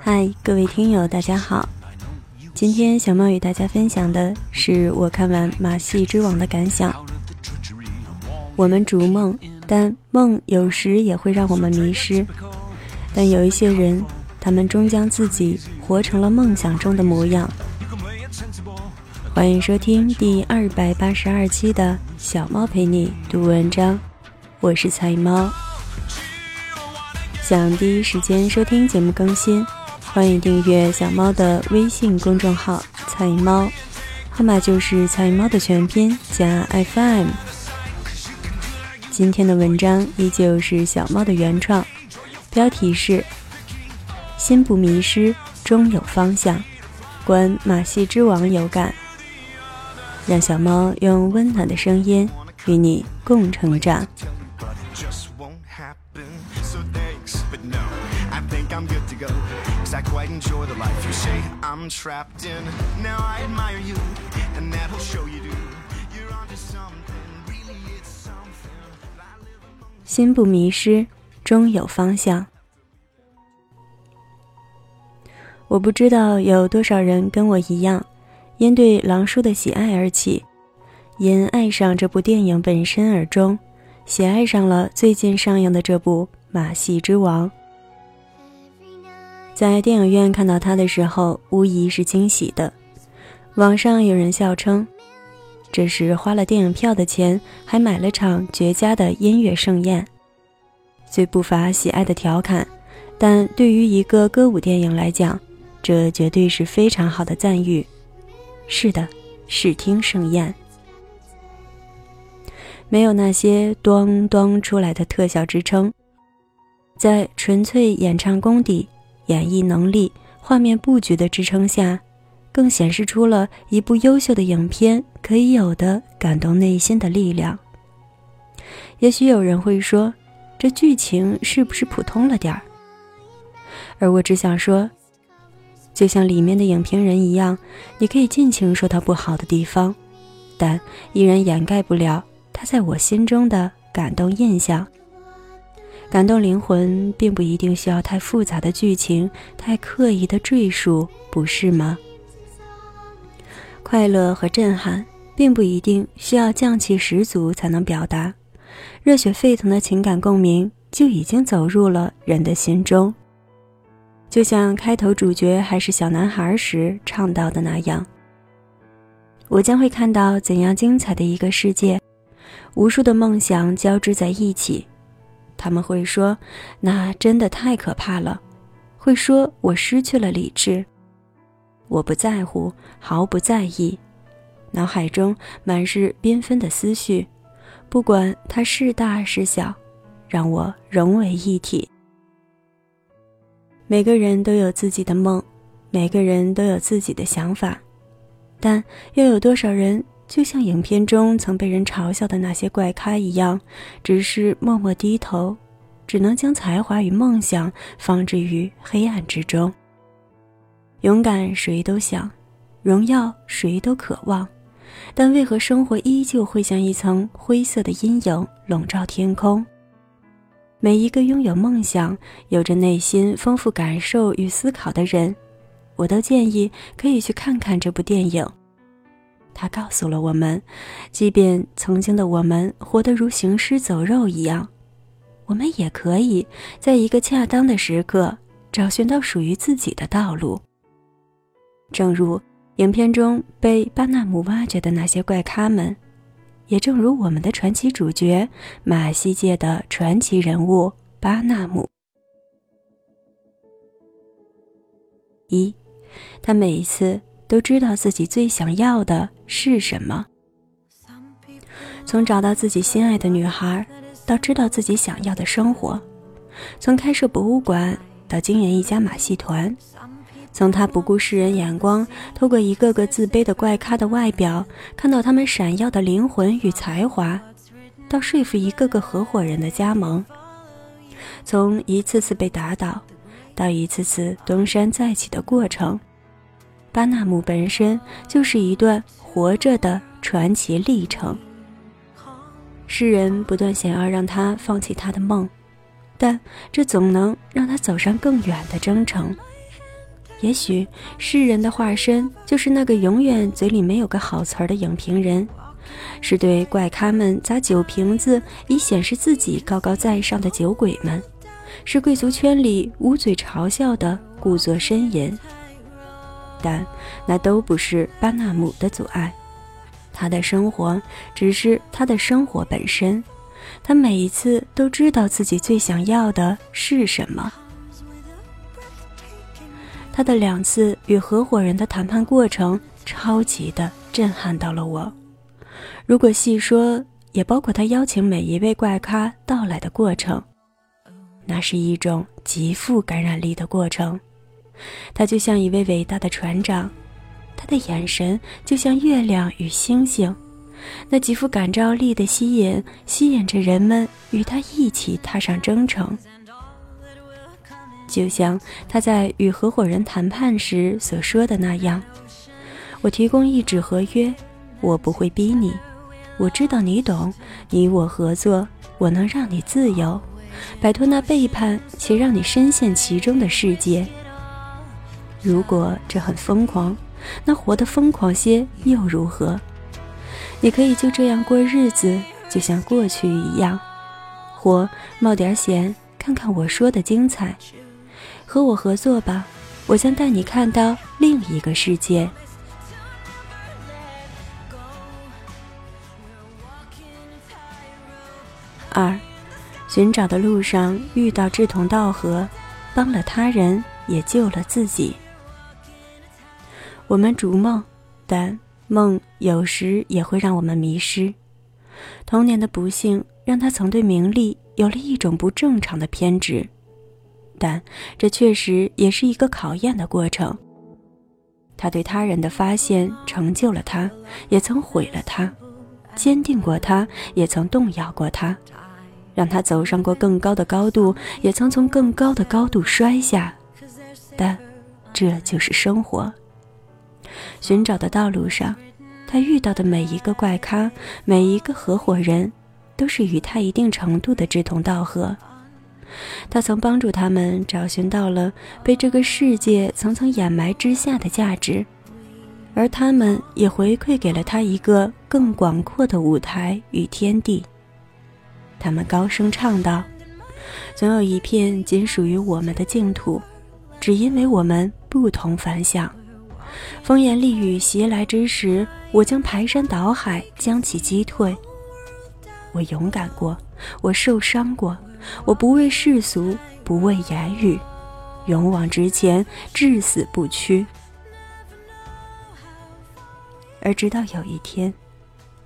嗨，各位听友，大家好。今天小猫与大家分享的是我看完《马戏之王》的感想。我们逐梦，但梦有时也会让我们迷失。但有一些人，他们终将自己活成了梦想中的模样。欢迎收听第二百八十二期的小猫陪你读文章，我是彩猫。想第一时间收听节目更新，欢迎订阅小猫的微信公众号“菜猫”，号码就是“菜猫”的全拼加 FM。今天的文章依旧是小猫的原创。标题是“心不迷失，终有方向”，观马戏之王有感，让小猫用温暖的声音与你共成长。心不迷失。终有方向。我不知道有多少人跟我一样，因对狼叔的喜爱而起，因爱上这部电影本身而终，喜爱上了最近上映的这部《马戏之王》。在电影院看到他的时候，无疑是惊喜的。网上有人笑称，这是花了电影票的钱，还买了场绝佳的音乐盛宴。虽不乏喜爱的调侃，但对于一个歌舞电影来讲，这绝对是非常好的赞誉。是的，视听盛宴，没有那些“咚咚”出来的特效支撑，在纯粹演唱功底、演绎能力、画面布局的支撑下，更显示出了一部优秀的影片可以有的感动内心的力量。也许有人会说。这剧情是不是普通了点儿？而我只想说，就像里面的影评人一样，你可以尽情说它不好的地方，但依然掩盖不了它在我心中的感动印象。感动灵魂，并不一定需要太复杂的剧情，太刻意的赘述，不是吗？快乐和震撼，并不一定需要匠气十足才能表达。热血沸腾的情感共鸣就已经走入了人的心中，就像开头主角还是小男孩时唱到的那样：“我将会看到怎样精彩的一个世界，无数的梦想交织在一起。他们会说，那真的太可怕了；会说我失去了理智。我不在乎，毫不在意，脑海中满是缤纷的思绪。”不管它是大是小，让我融为一体。每个人都有自己的梦，每个人都有自己的想法，但又有多少人就像影片中曾被人嘲笑的那些怪咖一样，只是默默低头，只能将才华与梦想放置于黑暗之中？勇敢谁都想，荣耀谁都渴望。但为何生活依旧会像一层灰色的阴影笼罩天空？每一个拥有梦想、有着内心丰富感受与思考的人，我都建议可以去看看这部电影。他告诉了我们，即便曾经的我们活得如行尸走肉一样，我们也可以在一个恰当的时刻找寻到属于自己的道路。正如。影片中被巴纳姆挖掘的那些怪咖们，也正如我们的传奇主角马戏界的传奇人物巴纳姆。一，他每一次都知道自己最想要的是什么。从找到自己心爱的女孩，到知道自己想要的生活；从开设博物馆，到经营一家马戏团。从他不顾世人眼光，透过一个个自卑的怪咖的外表，看到他们闪耀的灵魂与才华，到说服一个个合伙人的加盟；从一次次被打倒，到一次次东山再起的过程，巴纳姆本身就是一段活着的传奇历程。世人不断想要让他放弃他的梦，但这总能让他走上更远的征程。也许世人的化身就是那个永远嘴里没有个好词儿的影评人，是对怪咖们砸酒瓶子以显示自己高高在上的酒鬼们，是贵族圈里捂嘴嘲笑的故作呻吟。但那都不是巴纳姆的阻碍，他的生活只是他的生活本身。他每一次都知道自己最想要的是什么。他的两次与合伙人的谈判过程，超级的震撼到了我。如果细说，也包括他邀请每一位怪咖到来的过程，那是一种极富感染力的过程。他就像一位伟大的船长，他的眼神就像月亮与星星，那极富感召力的吸引，吸引着人们与他一起踏上征程。就像他在与合伙人谈判时所说的那样：“我提供一纸合约，我不会逼你。我知道你懂，你我合作，我能让你自由，摆脱那背叛且让你深陷其中的世界。如果这很疯狂，那活得疯狂些又如何？你可以就这样过日子，就像过去一样，或冒点险，看看我说的精彩。”和我合作吧，我将带你看到另一个世界。二，寻找的路上遇到志同道合，帮了他人也救了自己。我们逐梦，但梦有时也会让我们迷失。童年的不幸让他曾对名利有了一种不正常的偏执。但这确实也是一个考验的过程。他对他人的发现成就了他，也曾毁了他；坚定过他，也曾动摇过他；让他走上过更高的高度，也曾从更高的高度摔下。但这就是生活。寻找的道路上，他遇到的每一个怪咖，每一个合伙人，都是与他一定程度的志同道合。他曾帮助他们找寻到了被这个世界层层掩埋之下的价值，而他们也回馈给了他一个更广阔的舞台与天地。他们高声唱道：“总有一片仅属于我们的净土，只因为我们不同凡响。风言丽语袭来之时，我将排山倒海将其击退。我勇敢过，我受伤过。”我不畏世俗，不畏言语，勇往直前，至死不屈。而直到有一天，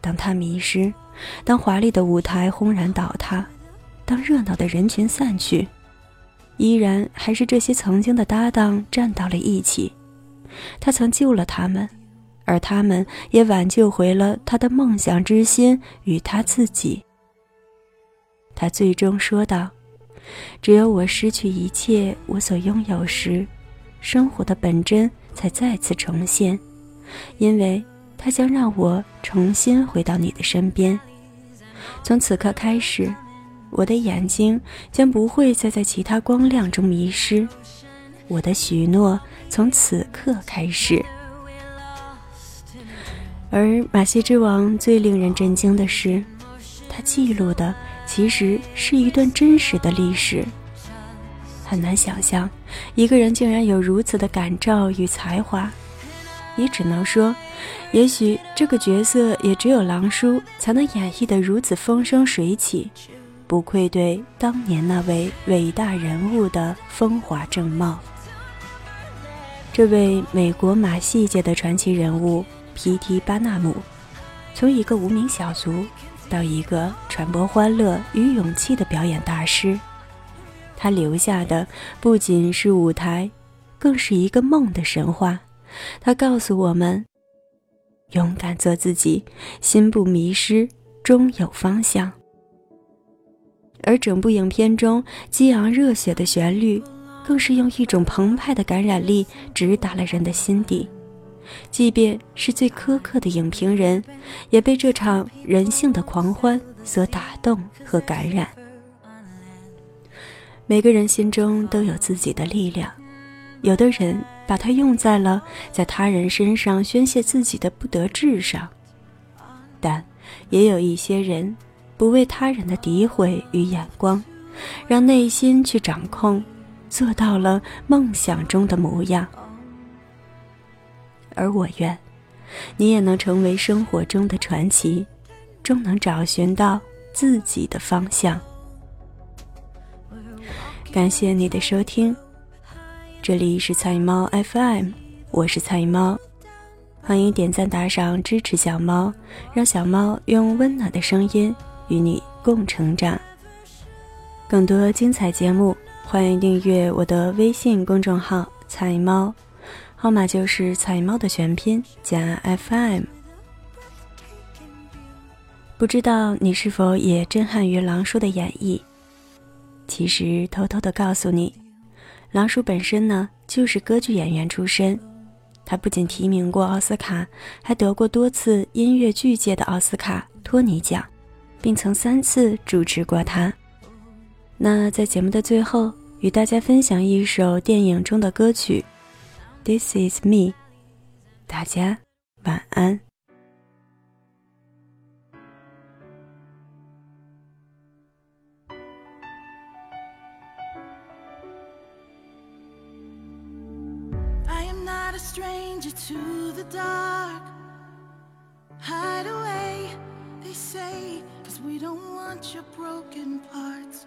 当他迷失，当华丽的舞台轰然倒塌，当热闹的人群散去，依然还是这些曾经的搭档站到了一起。他曾救了他们，而他们也挽救回了他的梦想之心与他自己。他最终说道：“只有我失去一切我所拥有时，生活的本真才再次重现，因为它将让我重新回到你的身边。从此刻开始，我的眼睛将不会再在其他光亮中迷失。我的许诺从此刻开始。”而马戏之王最令人震惊的是，他记录的。其实是一段真实的历史。很难想象，一个人竟然有如此的感召与才华。也只能说，也许这个角色也只有狼叔才能演绎得如此风生水起，不愧对当年那位伟大人物的风华正茂。这位美国马戏界的传奇人物皮提巴纳姆，从一个无名小卒。到一个传播欢乐与勇气的表演大师，他留下的不仅是舞台，更是一个梦的神话。他告诉我们：勇敢做自己，心不迷失，终有方向。而整部影片中激昂热血的旋律，更是用一种澎湃的感染力直达了人的心底。即便是最苛刻的影评人，也被这场人性的狂欢所打动和感染。每个人心中都有自己的力量，有的人把它用在了在他人身上宣泄自己的不得志上，但也有一些人不为他人的诋毁与眼光，让内心去掌控，做到了梦想中的模样。而我愿，你也能成为生活中的传奇，终能找寻到自己的方向。感谢你的收听，这里是菜猫 FM，我是菜猫，欢迎点赞打赏支持小猫，让小猫用温暖的声音与你共成长。更多精彩节目，欢迎订阅我的微信公众号“菜猫”。号码就是彩猫的全拼加 FM。不知道你是否也震撼于狼叔的演绎？其实偷偷的告诉你，狼叔本身呢就是歌剧演员出身，他不仅提名过奥斯卡，还得过多次音乐剧界的奥斯卡托尼奖，并曾三次主持过它。那在节目的最后，与大家分享一首电影中的歌曲。This is me，大家晚安。I am not a stranger to the dark. Hide away, they say, cause we don't want your broken parts.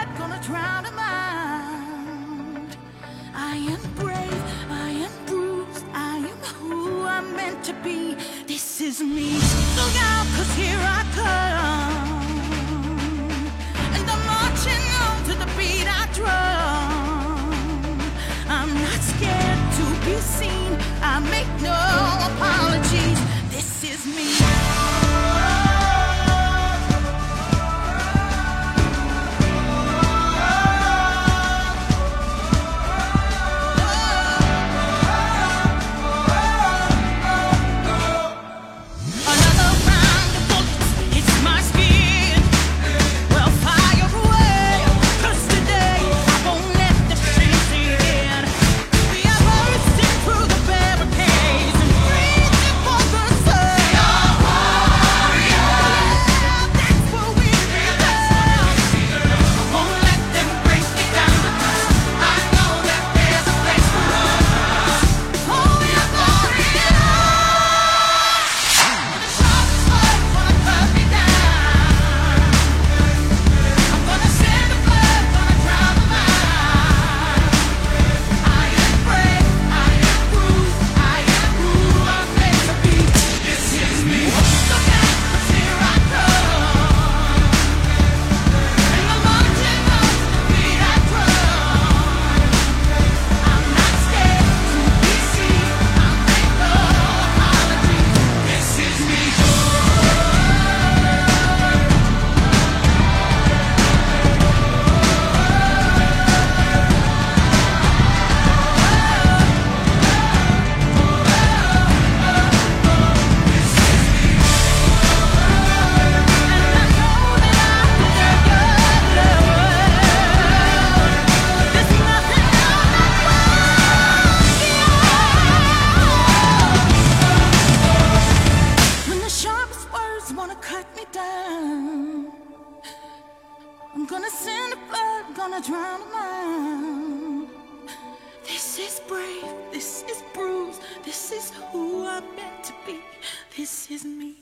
proud of mine. I am brave, I am bruised, I am who I'm meant to be. This is me. Look out, cause here I am. gonna send a bird, gonna drown a man. This is brave, this is bruised, this is who I'm meant to be, this is me.